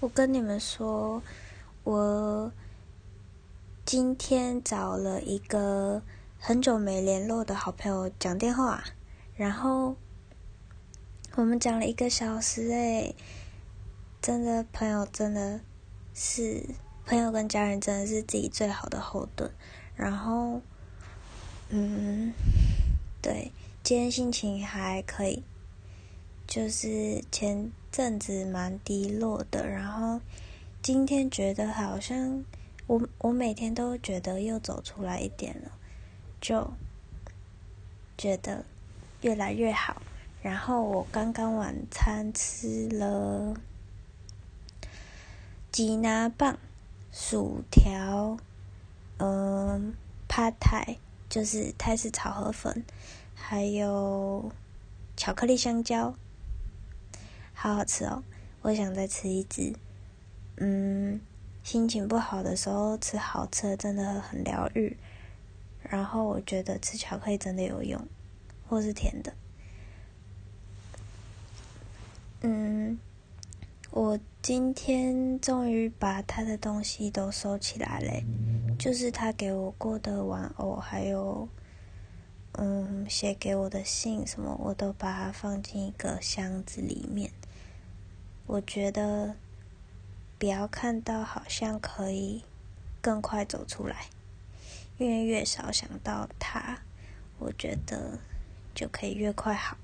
我跟你们说，我今天找了一个很久没联络的好朋友讲电话，然后我们讲了一个小时，诶，真的朋友真的是朋友跟家人真的是自己最好的后盾，然后，嗯，对，今天心情还可以。就是前阵子蛮低落的，然后今天觉得好像我我每天都觉得又走出来一点了，就觉得越来越好。然后我刚刚晚餐吃了吉拿棒、薯条，嗯，帕泰就是泰式炒河粉，还有巧克力香蕉。好好吃哦！我想再吃一只。嗯，心情不好的时候吃好吃真的很疗愈。然后我觉得吃巧克力真的有用，或是甜的。嗯，我今天终于把他的东西都收起来了，就是他给我过的玩偶，还有嗯写给我的信什么，我都把它放进一个箱子里面。我觉得，不要看到好像可以更快走出来，因为越少想到他，我觉得就可以越快好。